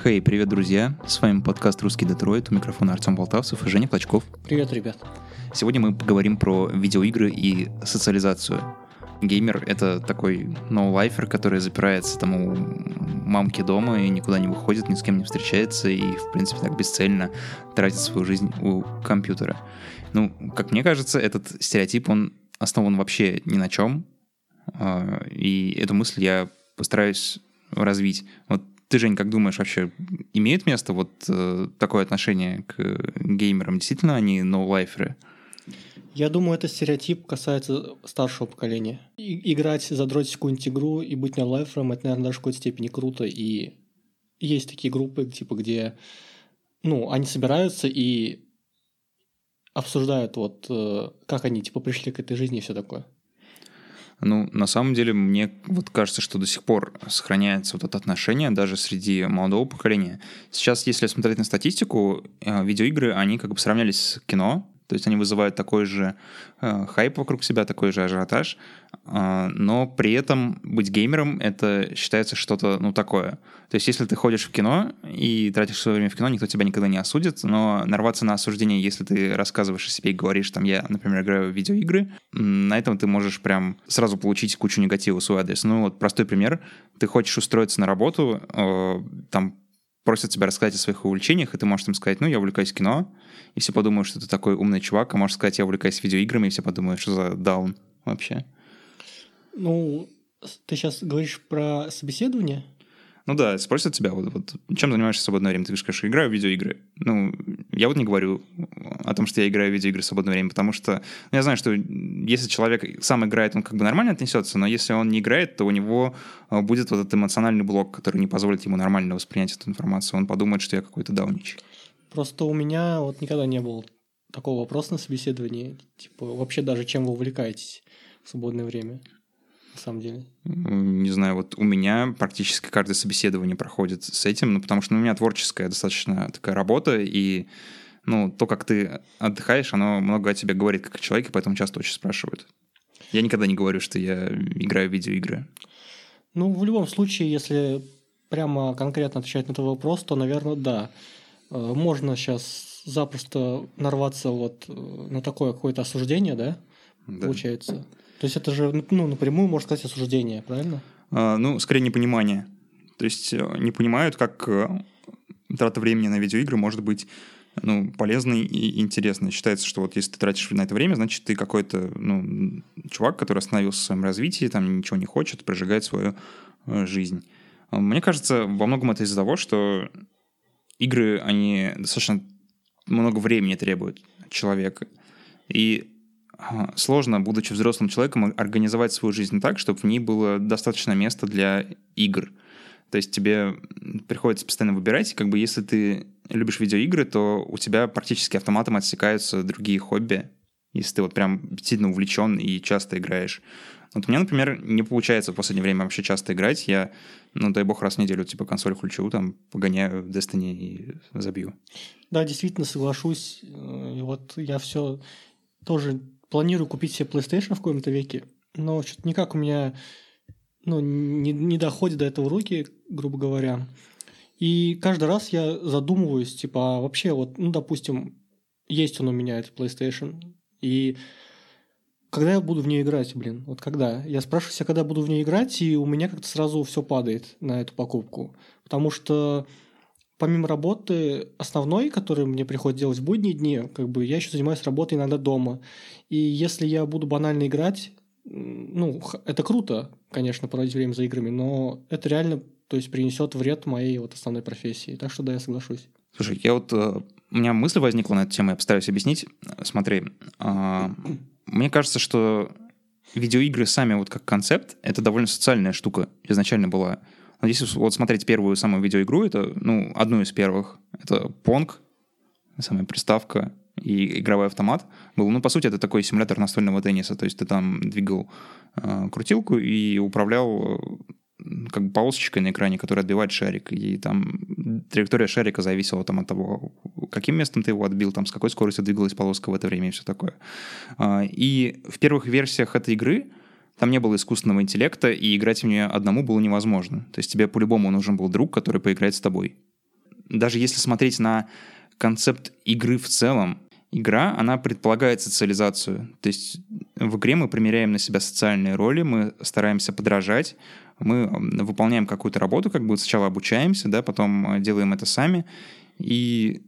Хей, привет, друзья! С вами подкаст «Русский Детройт», у микрофона Артем Болтавцев и Женя Плачков. Привет, ребят. Сегодня мы поговорим про видеоигры и социализацию. Геймер — это такой ноу-лайфер, который запирается там у мамки дома и никуда не выходит, ни с кем не встречается и, в принципе, так бесцельно тратит свою жизнь у компьютера. Ну, как мне кажется, этот стереотип, он основан вообще ни на чем, а, и эту мысль я постараюсь развить. Вот ты, Жень, как думаешь, вообще имеет место вот э, такое отношение к геймерам? Действительно они ноу-лайферы? Я думаю, этот стереотип касается старшего поколения. И, играть, задротить какую-нибудь игру и быть ноу-лайфером, это, наверное, даже в какой-то степени круто. И есть такие группы, типа, где ну, они собираются и обсуждают, вот, э, как они, типа, пришли к этой жизни и все такое. Ну, на самом деле, мне вот кажется, что до сих пор сохраняется вот это отношение даже среди молодого поколения. Сейчас, если смотреть на статистику, э, видеоигры, они как бы сравнялись с кино, то есть они вызывают такой же э, хайп вокруг себя, такой же ажиотаж, э, но при этом быть геймером это считается что-то ну такое. То есть если ты ходишь в кино и тратишь свое время в кино, никто тебя никогда не осудит, но нарваться на осуждение, если ты рассказываешь о себе и говоришь, там, я, например, играю в видеоигры, на этом ты можешь прям сразу получить кучу негатива в свой адрес. Ну вот простой пример. Ты хочешь устроиться на работу, э, там просят тебя рассказать о своих увлечениях, и ты можешь им сказать, ну, я увлекаюсь кино, и все подумают, что ты такой умный чувак, а можешь сказать, я увлекаюсь видеоиграми, и все подумают, что за даун вообще. Ну, ты сейчас говоришь про собеседование? Ну да, спросят тебя, вот, вот чем занимаешься в свободное время? Ты скажешь, играю в видеоигры. Ну, я вот не говорю о том, что я играю в видеоигры в свободное время, потому что ну, я знаю, что если человек сам играет, он как бы нормально отнесется, но если он не играет, то у него а, будет вот этот эмоциональный блок, который не позволит ему нормально воспринять эту информацию. Он подумает, что я какой-то даунич. Просто у меня вот никогда не было такого вопроса на собеседовании. Типа, вообще даже чем вы увлекаетесь в свободное время? На самом деле? Не знаю, вот у меня практически каждое собеседование проходит с этим, ну, потому что ну, у меня творческая достаточно такая работа, и ну, то, как ты отдыхаешь, оно много о тебе говорит как о человеке, поэтому часто очень спрашивают. Я никогда не говорю, что я играю в видеоигры. Ну, в любом случае, если прямо конкретно отвечать на этот вопрос, то, наверное, да. Э, можно сейчас запросто нарваться вот э, на такое какое-то осуждение, да? да. Получается. То есть это же ну, напрямую, можно сказать, осуждение, правильно? А, ну, скорее непонимание. То есть э, не понимают, как э, трата времени на видеоигры может быть ну, полезной и интересной. Считается, что вот если ты тратишь на это время, значит, ты какой-то ну, чувак, который остановился в своем развитии, там ничего не хочет, прожигает свою э, жизнь. Мне кажется, во многом это из-за того, что игры, они достаточно много времени требуют человека. И сложно, будучи взрослым человеком, организовать свою жизнь так, чтобы в ней было достаточно места для игр. То есть тебе приходится постоянно выбирать, как бы если ты любишь видеоигры, то у тебя практически автоматом отсекаются другие хобби, если ты вот прям сильно увлечен и часто играешь. Вот у меня, например, не получается в последнее время вообще часто играть. Я, ну, дай бог, раз в неделю, типа, консоль включу, там, погоняю в Destiny и забью. Да, действительно, соглашусь. И вот я все тоже планирую купить себе PlayStation в каком-то веке, но что-то никак у меня ну, не, не доходит до этого руки, грубо говоря. И каждый раз я задумываюсь, типа, а вообще вот, ну, допустим, есть он у меня, этот PlayStation, и когда я буду в нее играть, блин, вот когда? Я спрашиваю себя, когда я буду в нее играть, и у меня как-то сразу все падает на эту покупку. Потому что помимо работы основной, которую мне приходится делать в будние дни, как бы я еще занимаюсь работой иногда дома. И если я буду банально играть, ну, это круто, конечно, проводить время за играми, но это реально, то есть, принесет вред моей вот основной профессии. Так что да, я соглашусь. Слушай, я вот э, у меня мысль возникла на эту тему, я постараюсь объяснить. Смотри, э, мне кажется, что видеоигры сами вот как концепт, это довольно социальная штука изначально была. Но если вот смотреть первую самую видеоигру, это, ну, одну из первых, это Pong, самая приставка, и игровой автомат был. Ну, по сути, это такой симулятор настольного тенниса. То есть ты там двигал э, крутилку и управлял э, как бы полосочкой на экране, которая отбивает шарик. И там траектория шарика зависела там, от того, каким местом ты его отбил, там, с какой скоростью двигалась полоска в это время и все такое. Э, и в первых версиях этой игры там не было искусственного интеллекта, и играть в нее одному было невозможно. То есть тебе по-любому нужен был друг, который поиграет с тобой. даже если смотреть на концепт игры в целом, игра, она предполагает социализацию. То есть в игре мы примеряем на себя социальные роли, мы стараемся подражать, мы выполняем какую-то работу, как бы сначала обучаемся, да, потом э, делаем это сами. И,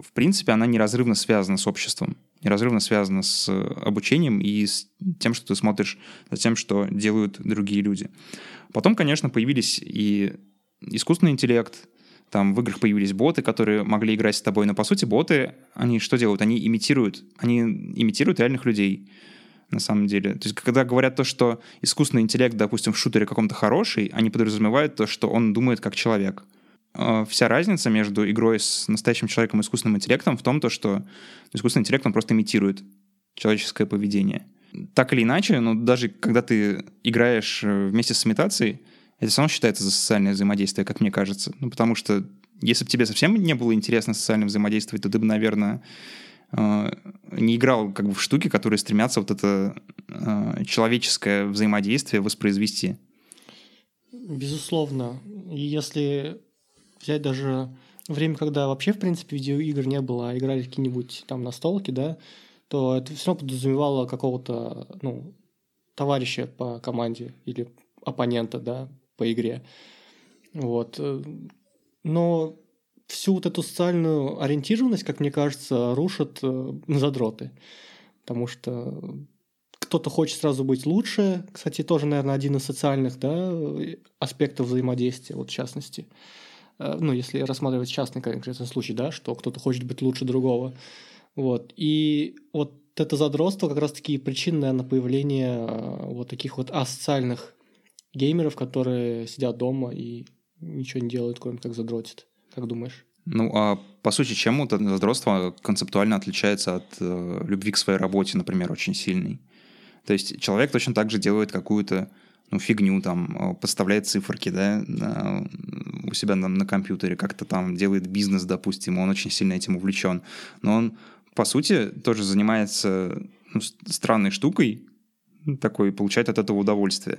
в принципе, она неразрывно связана с обществом, неразрывно связана с обучением и с тем, что ты смотришь за тем, что делают другие люди. Потом, конечно, появились и искусственный интеллект, там в играх появились боты, которые могли играть с тобой, но по сути боты, они что делают? Они имитируют, они имитируют реальных людей на самом деле. То есть, когда говорят то, что искусственный интеллект, допустим, в шутере каком-то хороший, они подразумевают то, что он думает как человек. А, вся разница между игрой с настоящим человеком и искусственным интеллектом в том, то, что искусственный интеллект, он просто имитирует человеческое поведение. Так или иначе, но даже когда ты играешь э, вместе с имитацией, это все равно считается за социальное взаимодействие, как мне кажется. Ну, потому что если бы тебе совсем не было интересно социально взаимодействовать, то ты бы, наверное, э, не играл как бы в штуки, которые стремятся вот это э, человеческое взаимодействие воспроизвести. Безусловно. И если взять даже время, когда вообще, в принципе, видеоигр не было, а играли какие-нибудь там на столке, да, то это все подразумевало какого-то, ну, товарища по команде или оппонента, да, по игре. Вот. Но всю вот эту социальную ориентированность, как мне кажется, рушат э, задроты. Потому что кто-то хочет сразу быть лучше. Кстати, тоже, наверное, один из социальных да, аспектов взаимодействия, вот в частности. Э, ну, если рассматривать частный конкретный случай, да, что кто-то хочет быть лучше другого. Вот. И вот это задротство как раз-таки причина, наверное, появления э, вот таких вот асоциальных геймеров, которые сидят дома и ничего не делают, кроме как задротят. Как думаешь? Ну, а по сути, чем вот это задротство концептуально отличается от э, любви к своей работе, например, очень сильной? То есть человек точно так же делает какую-то ну, фигню, там, э, подставляет циферки, да, у себя на, на компьютере, как-то там делает бизнес, допустим, он очень сильно этим увлечен. Но он, по сути, тоже занимается ну, странной штукой, такой, получает от этого удовольствие.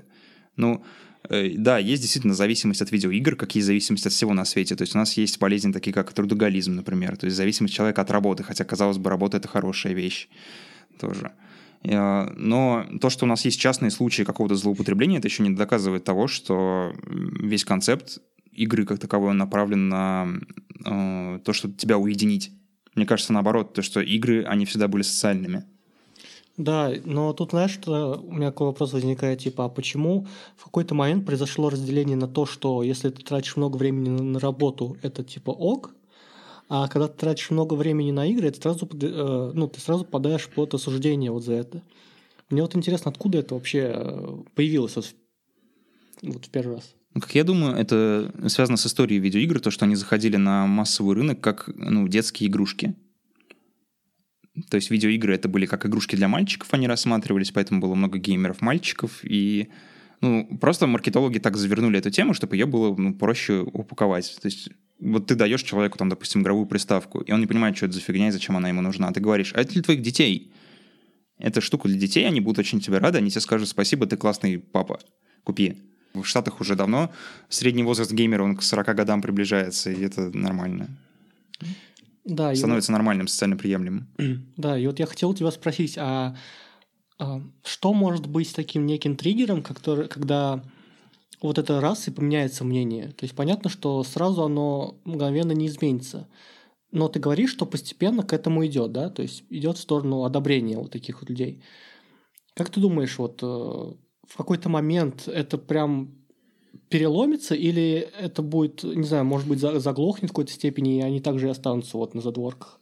Ну, э, да, есть действительно зависимость от видеоигр, как есть зависимость от всего на свете. То есть у нас есть болезни такие, как трудоголизм, например. То есть зависимость человека от работы, хотя, казалось бы, работа — это хорошая вещь тоже. Э, но то, что у нас есть частные случаи какого-то злоупотребления, это еще не доказывает того, что весь концепт игры как таковой направлен на э, то, чтобы тебя уединить. Мне кажется, наоборот, то, что игры, они всегда были социальными. Да, но тут, знаешь, что у меня такой вопрос возникает, типа, а почему в какой-то момент произошло разделение на то, что если ты тратишь много времени на, на работу, это типа ок, а когда ты тратишь много времени на игры, это сразу, э, ну, ты сразу подаешь под осуждение вот за это. Мне вот интересно, откуда это вообще э, появилось вот, вот в первый раз? Ну, как я думаю, это связано с историей видеоигр, то, что они заходили на массовый рынок как ну, детские игрушки. То есть видеоигры это были как игрушки для мальчиков, они рассматривались, поэтому было много геймеров-мальчиков, и ну, просто маркетологи так завернули эту тему, чтобы ее было ну, проще упаковать. То есть вот ты даешь человеку, там, допустим, игровую приставку, и он не понимает, что это за фигня и зачем она ему нужна. А ты говоришь, а это для твоих детей. Это штука для детей, они будут очень тебе рады, они тебе скажут спасибо, ты классный папа, купи. В Штатах уже давно средний возраст геймера, он к 40 годам приближается, и это нормально да, становится и... нормальным, социально приемлемым. Да, и вот я хотел тебя спросить, а, а что может быть таким неким триггером, который, когда вот это раз и поменяется мнение? То есть понятно, что сразу оно мгновенно не изменится. Но ты говоришь, что постепенно к этому идет, да? То есть идет в сторону одобрения вот таких вот людей. Как ты думаешь, вот э, в какой-то момент это прям переломится, или это будет, не знаю, может быть, заглохнет в какой-то степени, и они также и останутся вот на задворках?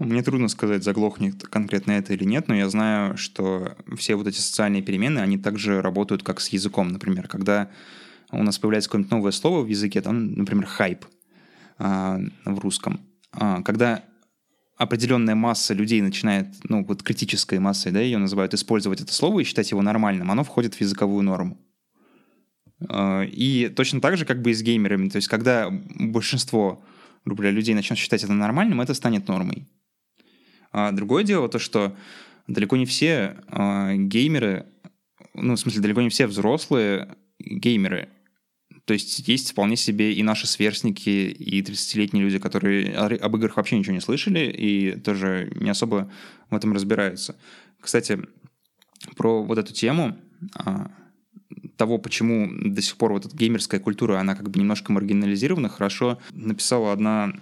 Мне трудно сказать, заглохнет конкретно это или нет, но я знаю, что все вот эти социальные перемены, они также работают как с языком, например. Когда у нас появляется какое-нибудь новое слово в языке, там, например, хайп а, в русском. А, когда определенная масса людей начинает, ну, вот критической массой, да, ее называют, использовать это слово и считать его нормальным, оно входит в языковую норму. А, и точно так же, как бы и с геймерами. То есть, когда большинство, грубо говоря, людей начнут считать это нормальным, это станет нормой. А другое дело то, что далеко не все э, геймеры, ну, в смысле, далеко не все взрослые геймеры. То есть есть вполне себе и наши сверстники, и 30-летние люди, которые об играх вообще ничего не слышали и тоже не особо в этом разбираются. Кстати, про вот эту тему а, того, почему до сих пор вот эта геймерская культура, она как бы немножко маргинализирована, хорошо написала одна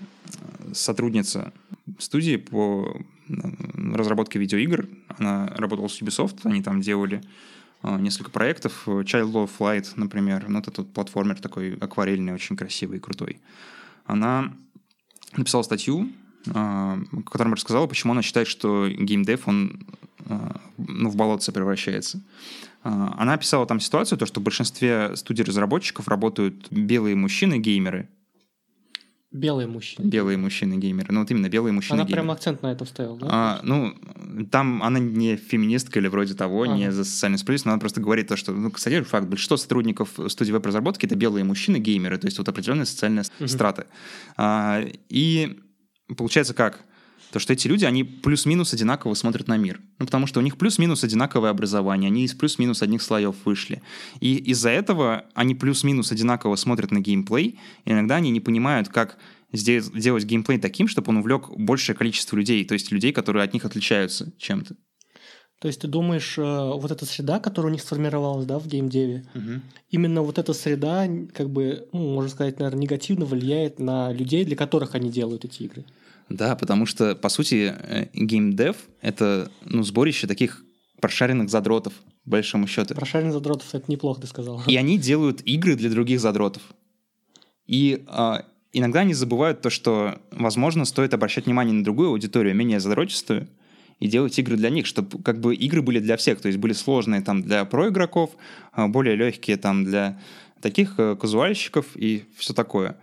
сотрудница студии по разработке видеоигр. Она работала с Ubisoft, они там делали а, несколько проектов. Child of Light, например, ну, это тут платформер такой акварельный, очень красивый и крутой. Она написала статью, а, в которой рассказала, почему она считает, что геймдев, он а, ну, в болотце превращается. Она описала там ситуацию, то, что в большинстве студий разработчиков работают белые мужчины-геймеры, Белые мужчины. Белые мужчины-геймеры. Ну, вот именно белые мужчины Она прям акцент на это ставила, да? А, ну, там она не феминистка или вроде того, ага. не за социальную справедливость, но она просто говорит то, что, ну, кстати, факт, большинство сотрудников студии веб-разработки — это белые мужчины-геймеры, то есть вот определенная социальная угу. страта. А, и получается как? То что эти люди, они плюс-минус одинаково смотрят на мир. Ну, потому что у них плюс-минус одинаковое образование, они из плюс-минус одних слоев вышли. И из-за этого они плюс-минус одинаково смотрят на геймплей, и иногда они не понимают, как сделать геймплей таким, чтобы он увлек большее количество людей, то есть людей, которые от них отличаются чем-то. То есть ты думаешь, э, вот эта среда, которая у них сформировалась, да, в геймдеве, угу. именно вот эта среда, как бы, ну, можно сказать, наверное, негативно влияет на людей, для которых они делают эти игры? Да, потому что, по сути, э, геймдев — это ну, сборище таких прошаренных задротов, по большому счету. Прошаренных задротов — это неплохо, ты сказал. И они делают игры для других задротов. И а, иногда они забывают то, что, возможно, стоит обращать внимание на другую аудиторию, менее задротистую, и делать игры для них, чтобы как бы игры были для всех, то есть были сложные там для проигроков, а, более легкие там для таких э, казуальщиков и все такое.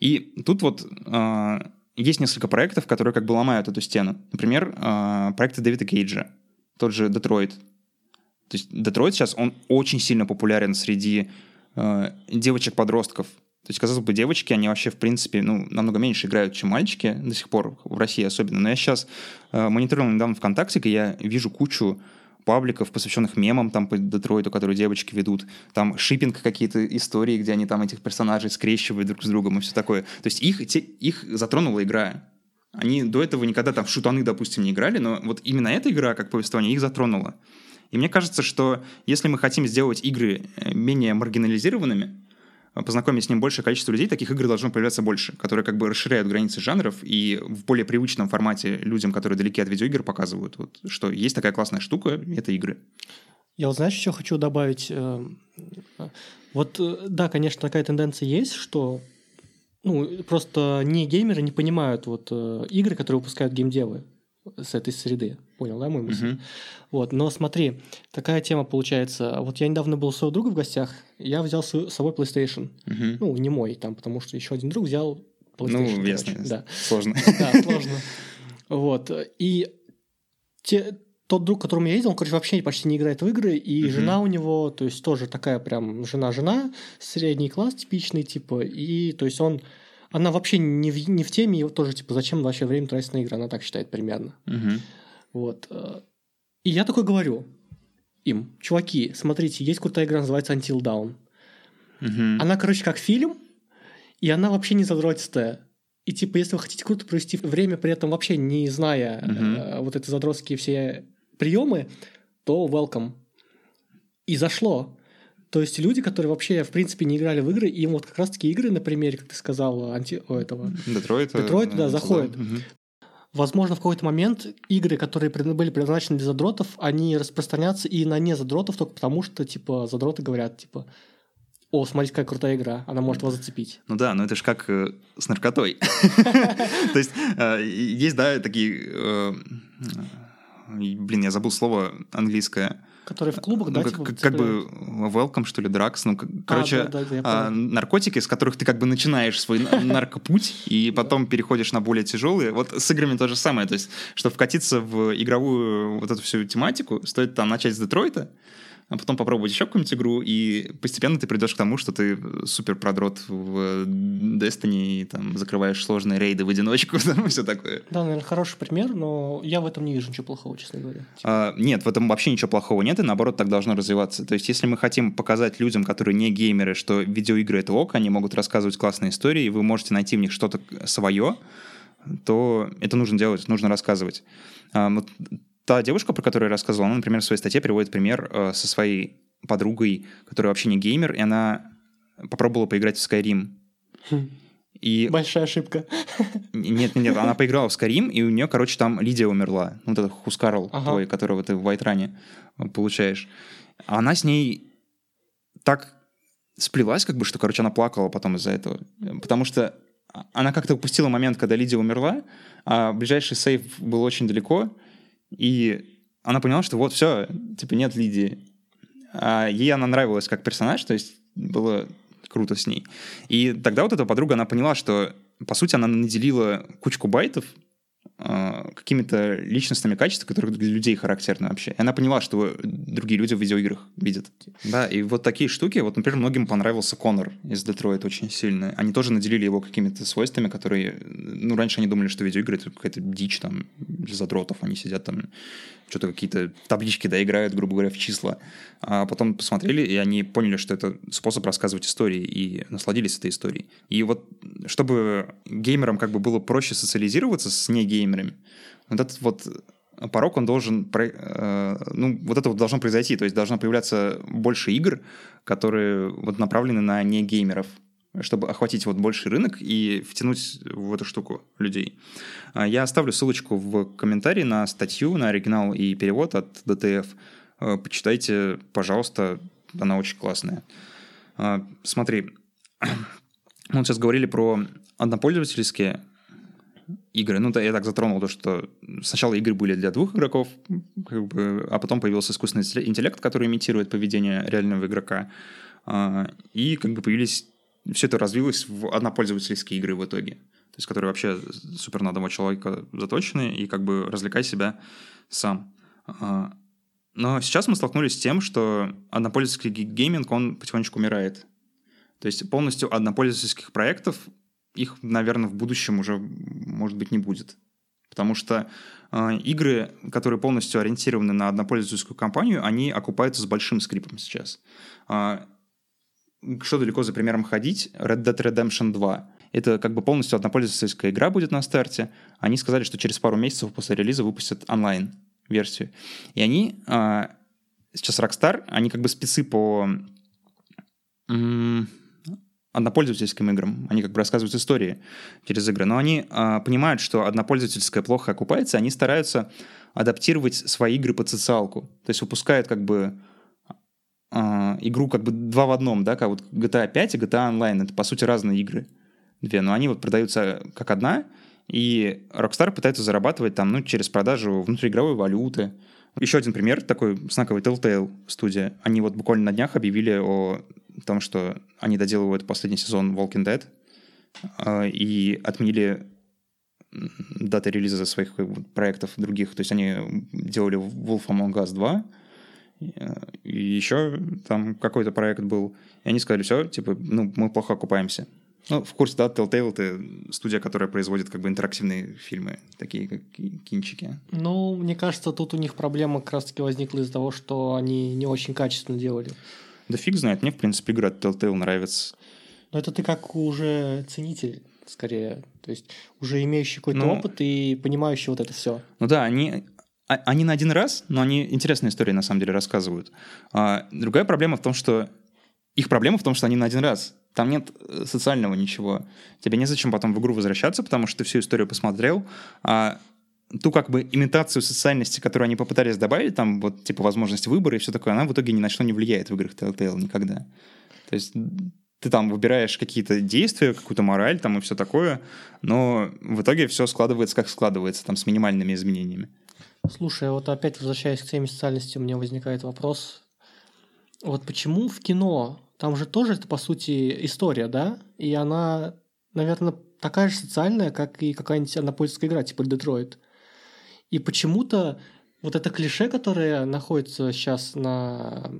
И тут вот а, есть несколько проектов, которые как бы ломают эту стену. Например, а, проекты Дэвида Кейджа, тот же Детройт. То есть Детройт сейчас, он очень сильно популярен среди а, девочек-подростков. То есть, казалось бы, девочки, они вообще, в принципе, ну, намного меньше играют, чем мальчики до сих пор, в России особенно. Но я сейчас э, мониторил недавно ВКонтакте, и я вижу кучу пабликов, посвященных мемам там по Детройту, которые девочки ведут, там шиппинг какие-то истории, где они там этих персонажей скрещивают друг с другом и все такое. То есть их, те, их затронула игра. Они до этого никогда там в шутаны, допустим, не играли, но вот именно эта игра, как повествование, их затронула. И мне кажется, что если мы хотим сделать игры э, менее маргинализированными, познакомить с ним большее количество людей, таких игр должно появляться больше, которые как бы расширяют границы жанров и в более привычном формате людям, которые далеки от видеоигр, показывают, вот, что есть такая классная штука, это игры. Я вот знаешь, еще хочу добавить. Э, вот, э, да, конечно, такая тенденция есть, что ну, просто не геймеры не понимают вот э, игры, которые выпускают геймдевы с этой среды. Понял, да, мой мысль? Uh-huh. Вот, но смотри, такая тема получается. Вот я недавно был у своего друга в гостях, я взял с собой PlayStation. Uh-huh. Ну, не мой там, потому что еще один друг взял PlayStation. Ну, ясно, да. Сложно. Да, сложно. Вот. И те, тот друг, которому я ездил, он, короче, вообще почти не играет в игры, и uh-huh. жена у него, то есть тоже такая прям жена-жена, средний класс типичный, типа, и, то есть он она вообще не в, не в теме, и тоже, типа, зачем вообще время тратить на игры, она так считает примерно. Угу. Вот. Э, и я такой говорю им, чуваки, смотрите, есть крутая игра, называется Until Dawn. Угу. Она, короче, как фильм, и она вообще не задротистая. И типа, если вы хотите круто провести время, при этом вообще не зная угу. э, вот эти задротские все приемы, то welcome. И зашло. То есть люди, которые вообще, в принципе, не играли в игры, им вот как раз-таки игры на примере, как ты сказал, анти... О, этого... Детройта. Детройта, да, заходят. Угу. Возможно, в какой-то момент игры, которые были предназначены для задротов, они распространятся и на не задротов только потому, что, типа, задроты говорят, типа, о, смотрите, какая крутая игра, она может вас зацепить. Ну да, но это же как э, с наркотой. То есть э, есть, да, такие... Э, блин, я забыл слово английское Которые в клубах, ну, да? Как, типа, как, как бы welcome, что ли, дракс. Ну, короче, а, да, да, а, наркотики, с которых ты как бы начинаешь свой наркопуть и потом переходишь на более тяжелые. Вот с играми то же самое. То есть, чтобы вкатиться в игровую вот эту всю тематику, стоит там начать с Детройта, а потом попробовать еще какую-нибудь игру, и постепенно ты придешь к тому, что ты супер продрот в Destiny, и там закрываешь сложные рейды в одиночку, там все такое. Да, наверное, хороший пример, но я в этом не вижу ничего плохого, честно говоря. А, нет, в этом вообще ничего плохого нет, и наоборот так должно развиваться. То есть, если мы хотим показать людям, которые не геймеры, что видеоигры это ок, они могут рассказывать классные истории, и вы можете найти в них что-то свое, то это нужно делать, нужно рассказывать. А, вот та девушка, про которую я рассказывал, она, например, в своей статье приводит пример э, со своей подругой, которая вообще не геймер, и она попробовала поиграть в Skyrim. Хм. И... Большая ошибка. Нет, нет, нет, она поиграла в Skyrim, и у нее, короче, там Лидия умерла. Ну, вот этот Хускарл ага. твой, которого ты в Вайтране получаешь. А она с ней так сплелась, как бы, что, короче, она плакала потом из-за этого. Потому что она как-то упустила момент, когда Лидия умерла, а ближайший сейф был очень далеко, и она поняла, что вот все, типа нет Лидии. А ей она нравилась как персонаж, то есть было круто с ней. И тогда вот эта подруга, она поняла, что, по сути, она наделила кучку байтов какими-то личностными качествами, которые для людей характерны вообще. И она поняла, что другие люди в видеоиграх видят. Да, и вот такие штуки, вот, например, многим понравился Конор из Детройта очень сильно. Они тоже наделили его какими-то свойствами, которые, ну, раньше они думали, что видеоигры — это какая-то дичь там задротов, они сидят там что-то какие-то таблички, да, играют, грубо говоря, в числа. А потом посмотрели, и они поняли, что это способ рассказывать истории, и насладились этой историей. И вот чтобы геймерам как бы было проще социализироваться с негеймерами, вот этот вот порог, он должен, э, ну, вот это вот должно произойти, то есть должно появляться больше игр, которые вот направлены на негеймеров, чтобы охватить вот больший рынок и втянуть в эту штуку людей. А, я оставлю ссылочку в комментарии на статью, на оригинал и перевод от DTF. А, почитайте, пожалуйста, она очень классная. А, смотри, мы сейчас говорили про однопользовательские игры. Ну, я так затронул то, что сначала игры были для двух игроков, как бы, а потом появился искусственный интеллект, который имитирует поведение реального игрока. И как бы появились все это развилось в однопользовательские игры в итоге. То есть, которые вообще супер на одного человека заточены и как бы развлекай себя сам. А, но сейчас мы столкнулись с тем, что однопользовательский гейминг, он потихонечку умирает. То есть полностью однопользовательских проектов, их, наверное, в будущем уже, может быть, не будет. Потому что э, игры, которые полностью ориентированы на однопользовательскую компанию, они окупаются с большим скрипом сейчас. Э, что далеко за примером ходить, Red Dead Redemption 2. Это как бы полностью однопользовательская игра будет на старте. Они сказали, что через пару месяцев после релиза выпустят онлайн-версию. И они, а, сейчас Rockstar, они как бы спецы по однопользовательским играм. Они как бы рассказывают истории через игры. Но они а, понимают, что однопользовательская плохо окупается, они стараются адаптировать свои игры под социалку. То есть выпускают как бы э, игру как бы два в одном, да, как вот GTA 5 и GTA Online, это по сути разные игры, две, но они вот продаются как одна, и Rockstar пытается зарабатывать там, ну, через продажу внутриигровой валюты. Еще один пример такой знаковый Telltale студия. Они вот буквально на днях объявили о том, что они доделывают последний сезон Walking Dead э, и отменили даты релиза своих проектов других. То есть они делали Wolf Among Us 2, и еще там какой-то проект был. И они сказали, все, типа, ну, мы плохо окупаемся. Ну, в курсе, да, Telltale — это студия, которая производит как бы интерактивные фильмы, такие как кинчики. Ну, мне кажется, тут у них проблема как раз-таки возникла из-за того, что они не очень качественно делали. Да фиг знает, мне, в принципе, игра Telltale нравится. Но это ты как уже ценитель, скорее. То есть уже имеющий какой-то ну, опыт и понимающий вот это все. Ну да, они, они на один раз, но они интересные истории на самом деле рассказывают. А, другая проблема в том, что их проблема в том, что они на один раз. Там нет э, социального ничего. Тебе незачем потом в игру возвращаться, потому что ты всю историю посмотрел. А ту как бы имитацию социальности, которую они попытались добавить, там вот типа возможность выбора и все такое, она в итоге ни на что не влияет в играх Telltale никогда. То есть ты там выбираешь какие-то действия, какую-то мораль там и все такое, но в итоге все складывается как складывается, там с минимальными изменениями. Слушай, вот опять возвращаясь к теме социальности, у меня возникает вопрос. Вот почему в кино, там же тоже это, по сути, история, да? И она, наверное, такая же социальная, как и какая-нибудь однопользовательская игра, типа Детройт. И почему-то вот это клише, которое находится сейчас на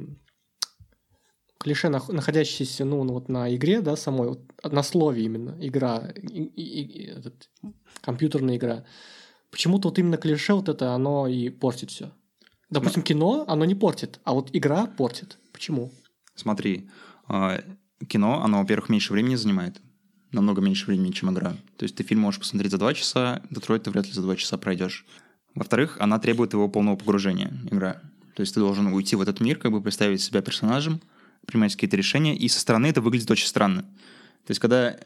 клише, находящееся, ну, вот на игре, да, самой, вот, на слове именно, игра, и, и, и, этот, компьютерная игра. Почему-то вот именно клише вот это, оно и портит все. Допустим, кино, оно не портит, а вот игра портит. Почему? Смотри, а, кино, оно, во-первых, меньше времени занимает, намного меньше времени, чем игра. То есть ты фильм можешь посмотреть за два часа, Детройт ты вряд ли за два часа пройдешь. Во-вторых, она требует его полного погружения, игра. То есть ты должен уйти в этот мир, как бы представить себя персонажем, принимать какие-то решения, и со стороны это выглядит очень странно. То есть когда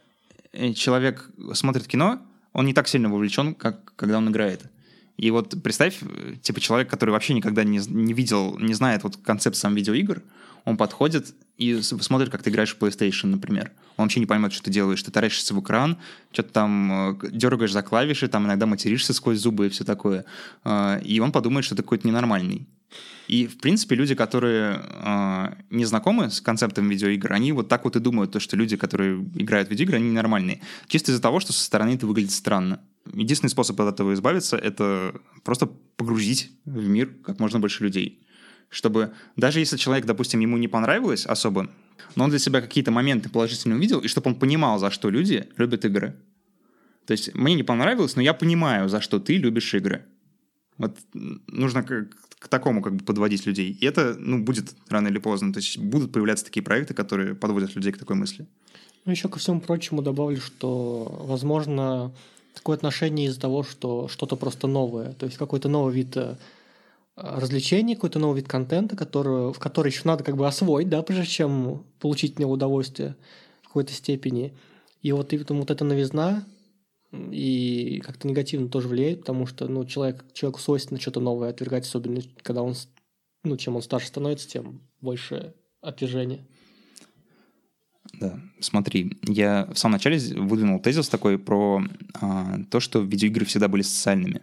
э, человек смотрит кино, он не так сильно вовлечен, как когда он играет. И вот представь, типа человек, который вообще никогда не, не видел, не знает вот концепт сам видеоигр, он подходит и смотрит, как ты играешь в PlayStation, например. Он вообще не понимает, что ты делаешь. Ты таращишься в экран, что-то там э, дергаешь за клавиши, там иногда материшься сквозь зубы и все такое. Э, и он подумает, что ты какой-то ненормальный. И, в принципе, люди, которые э, не знакомы с концептом видеоигр, они вот так вот и думают, то, что люди, которые играют в видеоигры, они ненормальные. Чисто из-за того, что со стороны это выглядит странно. Единственный способ от этого избавиться — это просто погрузить в мир как можно больше людей. Чтобы даже если человек, допустим, ему не понравилось особо, но он для себя какие-то моменты положительные увидел, и чтобы он понимал, за что люди любят игры. То есть мне не понравилось, но я понимаю, за что ты любишь игры. Вот нужно к, к такому как бы подводить людей. И это, ну, будет рано или поздно. То есть будут появляться такие проекты, которые подводят людей к такой мысли. Ну, еще ко всему прочему добавлю, что, возможно, такое отношение из-за того, что что-то просто новое. То есть какой-то новый вид э, развлечений, какой-то новый вид контента, который, в который еще надо как бы освоить, да, прежде чем получить от него удовольствие в какой-то степени. И вот, и вот эта новизна, и как-то негативно тоже влияет, потому что ну, человек, человеку свойственно что-то новое отвергать, особенно когда он, ну, чем он старше становится, тем больше отвержения. Да, смотри, я в самом начале выдвинул тезис такой про а, то, что видеоигры всегда были социальными.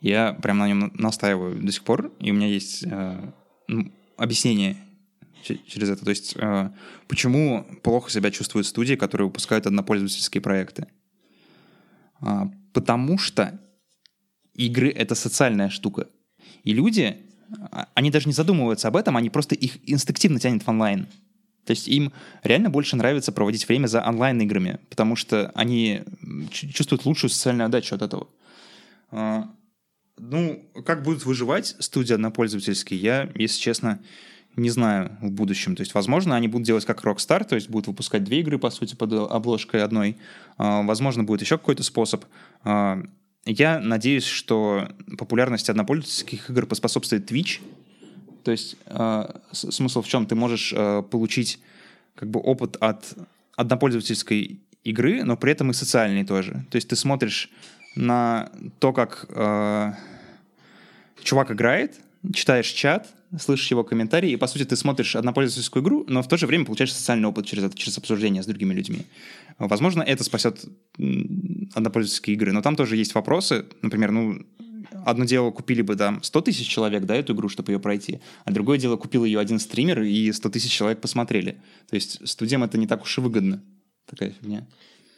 Я прям на нем настаиваю до сих пор, и у меня есть а, ну, объяснение через это. То есть, а, почему плохо себя чувствуют студии, которые выпускают однопользовательские проекты? А, потому что игры — это социальная штука. И люди, а, они даже не задумываются об этом, они просто их инстинктивно тянет в онлайн. То есть им реально больше нравится проводить время за онлайн-играми, потому что они чувствуют лучшую социальную отдачу от этого. А, ну, как будут выживать студии однопользовательские, я, если честно, не знаю в будущем. То есть, возможно, они будут делать как Rockstar, то есть будут выпускать две игры, по сути, под обложкой одной. А, возможно, будет еще какой-то способ. А, я надеюсь, что популярность однопользовательских игр поспособствует Twitch. То есть а, смысл в чем? Ты можешь получить как бы опыт от однопользовательской игры, но при этом и социальный тоже. То есть ты смотришь на то, как чувак играет, читаешь чат, слышишь его комментарии, и, по сути, ты смотришь однопользовательскую игру, но в то же время получаешь социальный опыт через это, через обсуждение с другими людьми. Возможно, это спасет однопользовательские игры, но там тоже есть вопросы. Например, ну, одно дело, купили бы там 100 тысяч человек, да, эту игру, чтобы ее пройти, а другое дело, купил ее один стример, и 100 тысяч человек посмотрели. То есть студиям это не так уж и выгодно. Такая фигня.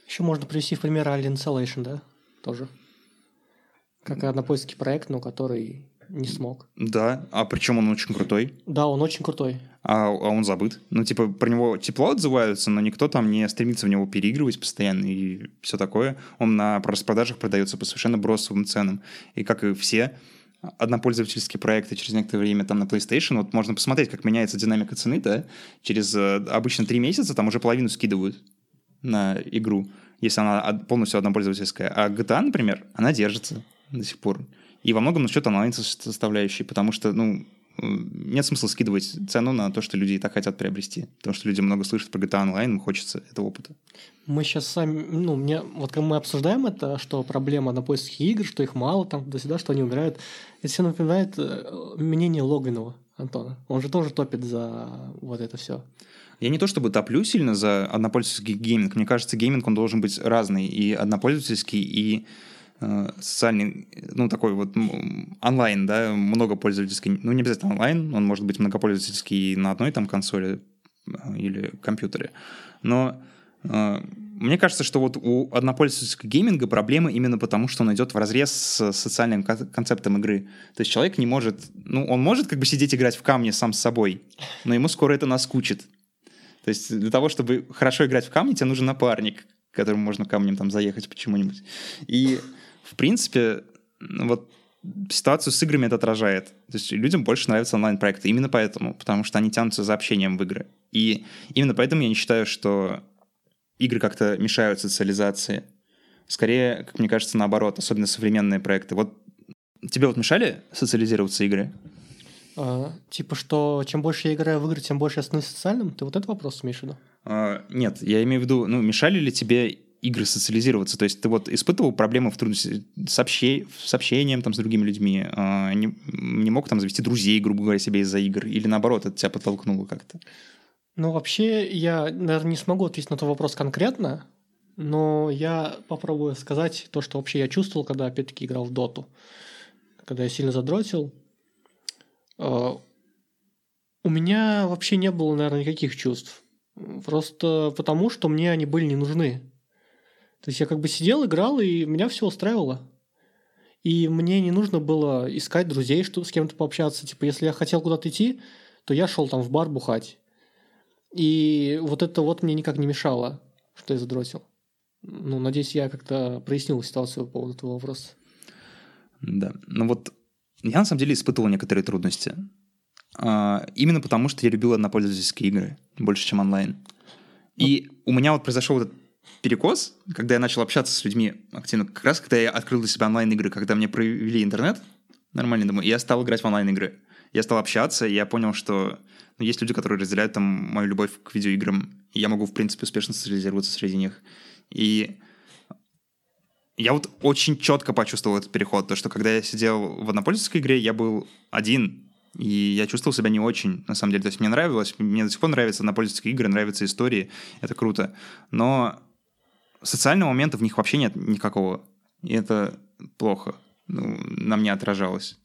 Еще можно привести в пример Alien Isolation, да, тоже. Как однопользовательский проект, но который не смог. Да, а причем он очень крутой. Да, он очень крутой. А, а он забыт. Ну, типа, про него тепло отзываются, но никто там не стремится в него переигрывать постоянно и все такое. Он на распродажах продается по совершенно бросовым ценам. И как и все однопользовательские проекты через некоторое время там на PlayStation, вот можно посмотреть, как меняется динамика цены, да, через э, обычно три месяца там уже половину скидывают на игру, если она полностью однопользовательская. А GTA, например, она держится до сих пор. И во многом насчет онлайн-составляющей, потому что, ну, нет смысла скидывать цену на то, что люди и так хотят приобрести. Потому что люди много слышат про GTA Online, им хочется этого опыта. Мы сейчас сами, ну, мне, вот когда мы обсуждаем это, что проблема на поиске игр, что их мало там до сюда, что они умирают, это все напоминает э, мнение Логанова Антона. Он же тоже топит за вот это все. Я не то чтобы топлю сильно за однопользовательский гейминг. Мне кажется, гейминг, он должен быть разный. И однопользовательский, и социальный, ну, такой вот онлайн, да, многопользовательский, ну, не обязательно онлайн, он может быть многопользовательский на одной там консоли э, или компьютере, но э, мне кажется, что вот у однопользовательского гейминга проблема именно потому, что он идет в разрез с социальным концептом игры. То есть человек не может, ну, он может как бы сидеть играть в камне сам с собой, но ему скоро это наскучит. То есть для того, чтобы хорошо играть в камни, тебе нужен напарник, которым можно камнем там заехать почему-нибудь. И, в принципе, вот ситуацию с играми это отражает. То есть людям больше нравятся онлайн-проекты именно поэтому, потому что они тянутся за общением в игры. И именно поэтому я не считаю, что игры как-то мешают социализации. Скорее, как мне кажется, наоборот, особенно современные проекты. Вот тебе вот мешали социализироваться игры? А, типа, что чем больше я играю в игры, тем больше я становлюсь социальным? Ты вот этот вопрос имеешь в виду? А, нет, я имею в виду, ну, мешали ли тебе игры социализироваться? То есть ты вот испытывал проблемы в трудности с, общей, с общением там, с другими людьми? А, не, не мог там завести друзей, грубо говоря, себе из-за игр? Или наоборот, это тебя подтолкнуло как-то? Ну, вообще, я, наверное, не смогу ответить на этот вопрос конкретно, но я попробую сказать то, что вообще я чувствовал, когда опять-таки играл в доту. Когда я сильно задротил, а, у меня вообще не было, наверное, никаких чувств. Просто потому, что мне они были не нужны. То есть я как бы сидел, играл, и меня все устраивало. И мне не нужно было искать друзей, чтобы с кем-то пообщаться. Типа, если я хотел куда-то идти, то я шел там в бар бухать. И вот это вот мне никак не мешало, что я задротил. Ну, надеюсь, я как-то прояснил ситуацию по поводу этого вопроса. Да, ну вот я на самом деле испытывал некоторые трудности. А, именно потому, что я любил однопользовательские игры больше, чем онлайн. И у меня вот произошел этот перекос, когда я начал общаться с людьми активно, как раз когда я открыл для себя онлайн-игры, когда мне провели интернет, нормально думаю, я стал играть в онлайн-игры. Я стал общаться, и я понял, что ну, есть люди, которые разделяют там мою любовь к видеоиграм, и я могу, в принципе, успешно социализироваться среди них. И я вот очень четко почувствовал этот переход, то, что когда я сидел в однопользовательской игре, я был один, и я чувствовал себя не очень, на самом деле. То есть мне нравилось, мне до сих пор нравятся однопользовательские игры, нравятся истории, это круто. Но социального момента в них вообще нет никакого. И это плохо. Ну, на мне отражалось.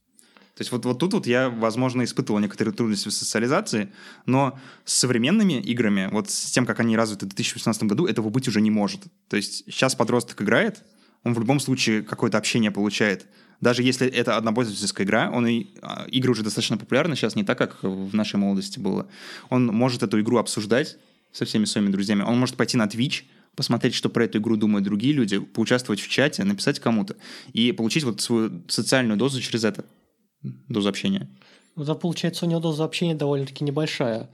То есть вот, вот тут вот я, возможно, испытывал некоторые трудности в социализации, но с современными играми, вот с тем, как они развиты в 2018 году, этого быть уже не может. То есть сейчас подросток играет, он в любом случае какое-то общение получает. Даже если это однопользовательская игра, он и, а, игры уже достаточно популярны сейчас, не так, как в нашей молодости было. Он может эту игру обсуждать со всеми своими друзьями. Он может пойти на Twitch, посмотреть, что про эту игру думают другие люди, поучаствовать в чате, написать кому-то и получить вот свою социальную дозу через это доза общения. Ну, да, получается, у него доза общения довольно-таки небольшая.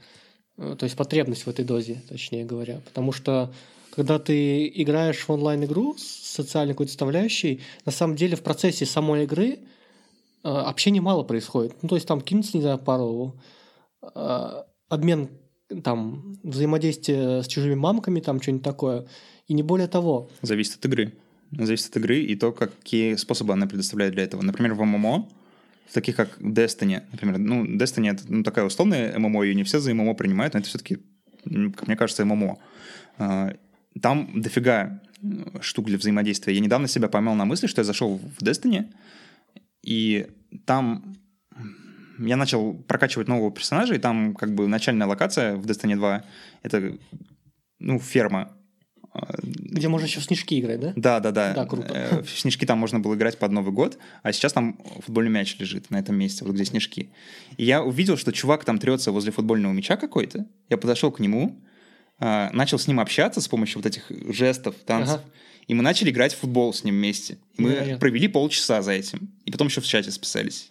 Э, то есть потребность в этой дозе, точнее говоря. Потому что когда ты играешь в онлайн-игру с социальной какой-то составляющей, на самом деле в процессе самой игры э, общения мало происходит. Ну, то есть там кинуться, не знаю, пару э, обмен там взаимодействие с чужими мамками, там что-нибудь такое, и не более того. Зависит от игры. Зависит от игры и то, какие способы она предоставляет для этого. Например, в ММО таких как Destiny, например. Ну, Destiny — это ну, такая условная ММО, ее не все за ММО принимают, но это все-таки, как мне кажется, ММО. А, там дофига штук для взаимодействия. Я недавно себя поймал на мысли, что я зашел в Destiny, и там я начал прокачивать нового персонажа, и там как бы начальная локация в Destiny 2 — это ну, ферма где можно еще в снежки играть, да? Да, да, да. Да, круто. Э, в снежки там можно было играть под Новый год, а сейчас там футбольный мяч лежит на этом месте, вот где снежки. И я увидел, что чувак там трется возле футбольного мяча какой-то. Я подошел к нему, а, начал с ним общаться с помощью вот этих жестов, танцев. Ага. И мы начали играть в футбол с ним вместе. мы Невероятно. провели полчаса за этим. И потом еще в чате списались.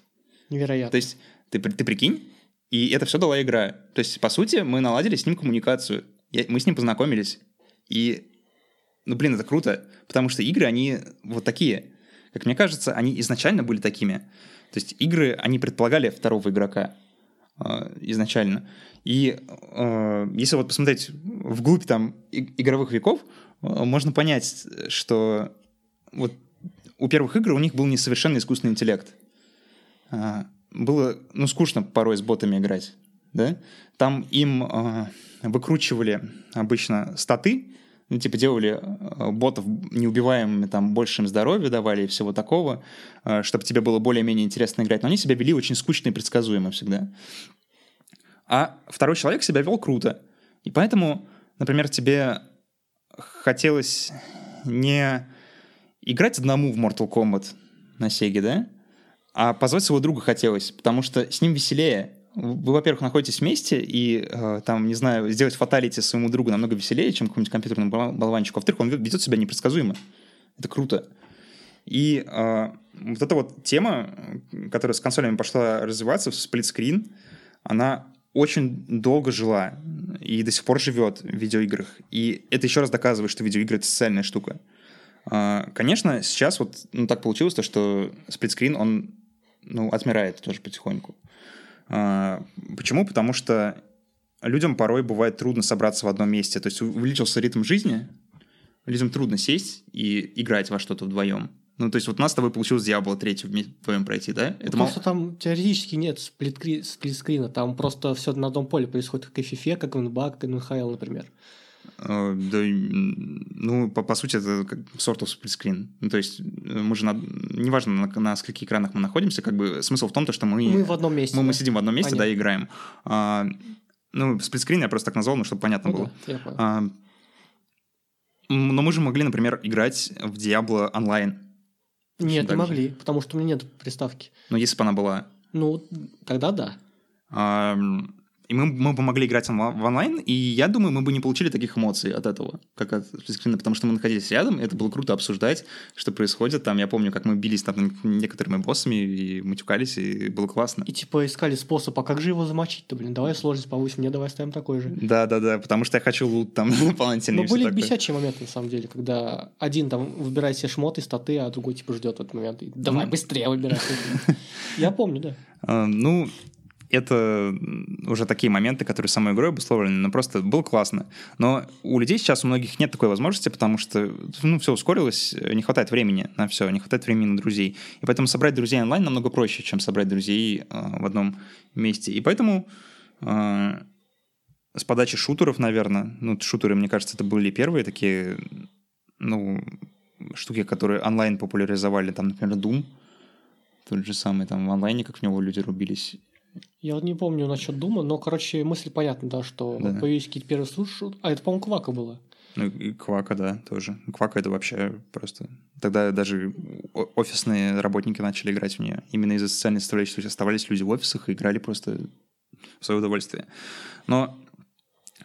Невероятно. То есть ты, ты прикинь, и это все дала игра. То есть, по сути, мы наладили с ним коммуникацию. Я, мы с ним познакомились. И ну, блин, это круто, потому что игры, они вот такие. Как мне кажется, они изначально были такими. То есть игры, они предполагали второго игрока э, изначально. И э, если вот посмотреть вглубь там игровых веков, э, можно понять, что вот у первых игр у них был несовершенный искусственный интеллект. Было, ну, скучно порой с ботами играть, да? Там им э, выкручивали обычно статы, ну, типа, делали э, ботов неубиваемыми, там, большим здоровья давали и всего такого, э, чтобы тебе было более-менее интересно играть. Но они себя вели очень скучно и предсказуемо всегда. А второй человек себя вел круто. И поэтому, например, тебе хотелось не играть одному в Mortal Kombat на Сеге, да? А позвать своего друга хотелось, потому что с ним веселее. вы, во-первых, находитесь вместе, и э, там, не знаю, сделать фаталити своему другу намного веселее, чем какому-нибудь компьютерному болванчику. Во-вторых, он ведет себя непредсказуемо. Это круто. И э, вот эта вот тема, которая с консолями пошла развиваться в сплитскрин, она очень долго жила и до сих пор живет в видеоиграх. И это еще раз доказывает, что видеоигры — это социальная штука. Э, конечно, сейчас вот ну, так получилось, то, что сплитскрин, он ну, отмирает тоже потихоньку. А, почему? Потому что людям порой бывает трудно собраться в одном месте. То есть увеличился ритм жизни, людям трудно сесть и играть во что-то вдвоем. Ну, то есть вот у нас с тобой получилось Diablo 3 вдвоем пройти, да? Это просто мало... там теоретически нет сплитскрина, там просто все на одном поле происходит, как и в FIFA, как в NBA, как и в например. Э, да, ну, по, по сути, это как sort of split screen. Ну, то есть э, мы же, на, неважно, на, на скольких экранах мы находимся, как бы смысл в том, то, что мы... Мы в одном месте. Мы, да? мы сидим в одном месте, Понятно. да, и играем. А, ну, сплитскрин я просто так назвал, ну, чтобы понятно ну, было. Да, а, но мы же могли, например, играть в Diablo онлайн. Нет, не могли, потому что у меня нет приставки. Но если бы она была... Ну, тогда да. А, и мы, мы бы могли играть в онлайн, и я думаю, мы бы не получили таких эмоций от этого, как от сплитскрина, потому что мы находились рядом, и это было круто обсуждать, что происходит там. Я помню, как мы бились там некоторыми боссами, и матюкались, и было классно. И типа искали способ, а как же его замочить-то, блин? Давай сложность повысим, мне давай ставим такой же. Да-да-да, потому что я хочу лут там дополнительный. Ну, были бесячие моменты, на самом деле, когда один там выбирает себе шмоты, статы, а другой типа ждет этот момент. Давай быстрее выбирай. Я помню, да. А, ну, это уже такие моменты, которые самой игрой обусловлены, но просто было классно. Но у людей сейчас у многих нет такой возможности, потому что ну, все ускорилось, не хватает времени на все, не хватает времени на друзей. И поэтому собрать друзей онлайн намного проще, чем собрать друзей э, в одном месте. И поэтому э, с подачи шутеров, наверное, ну, шутеры, мне кажется, это были первые такие, ну, штуки, которые онлайн популяризовали, там, например, Doom, тот же самый, там, в онлайне, как в него люди рубились. Я вот не помню насчет Дума, но, короче, мысль понятна, да, что да. появились какие-то первые слушания. А это, по-моему, Квака было. Ну, и Квака, да, тоже. Квака это вообще просто... Тогда даже офисные работники начали играть в нее. Именно из-за социальной составляющей. То есть оставались люди в офисах и играли просто в свое удовольствие. Но